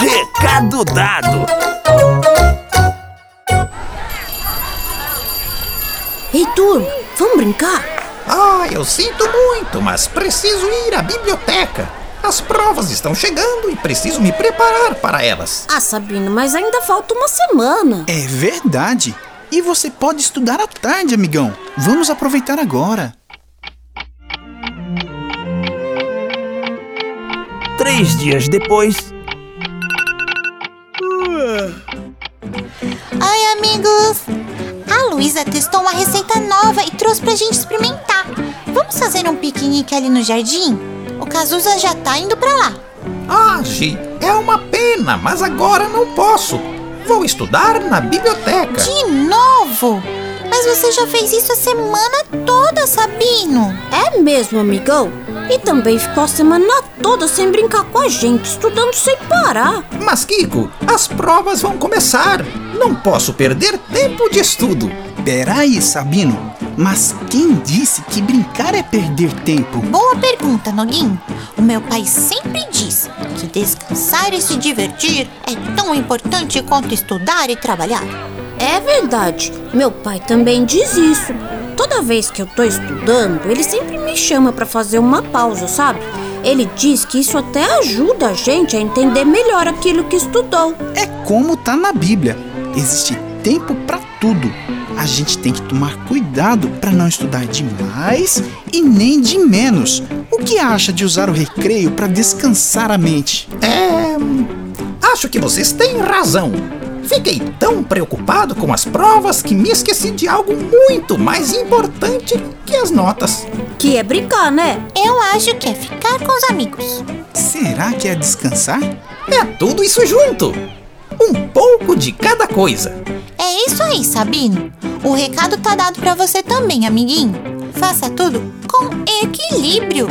Recado dado! Ei, turma, vamos brincar? Ah, eu sinto muito, mas preciso ir à biblioteca. As provas estão chegando e preciso me preparar para elas. Ah, Sabino, mas ainda falta uma semana. É verdade. E você pode estudar à tarde, amigão. Vamos aproveitar agora. Três dias depois. Amigos! A Luísa testou uma receita nova e trouxe pra gente experimentar. Vamos fazer um piquenique ali no jardim? O Cazuza já tá indo pra lá. Ah, Gi, é uma pena, mas agora não posso. Vou estudar na biblioteca. De novo? Mas você já fez isso a semana toda, Sabino. É mesmo, amigão? E também ficou a semana toda sem brincar com a gente, estudando sem parar. Mas, Kiko, as provas vão começar. Não posso perder tempo de estudo. Peraí, Sabino. Mas quem disse que brincar é perder tempo? Boa pergunta, Noguinho. O meu pai sempre diz que descansar e se divertir é tão importante quanto estudar e trabalhar. É verdade, meu pai também diz isso. Toda vez que eu tô estudando, ele sempre me chama pra fazer uma pausa, sabe? Ele diz que isso até ajuda a gente a entender melhor aquilo que estudou. É como tá na Bíblia. Existe tempo pra tudo. A gente tem que tomar cuidado para não estudar demais e nem de menos. O que acha de usar o recreio para descansar a mente? É. Acho que vocês têm razão. Fiquei tão preocupado com as provas que me esqueci de algo muito mais importante que as notas. Que é brincar, né? Eu acho que é ficar com os amigos. Será que é descansar? É tudo isso junto. Um pouco de cada coisa. É isso aí, Sabino. O recado tá dado pra você também, amiguinho. Faça tudo com equilíbrio.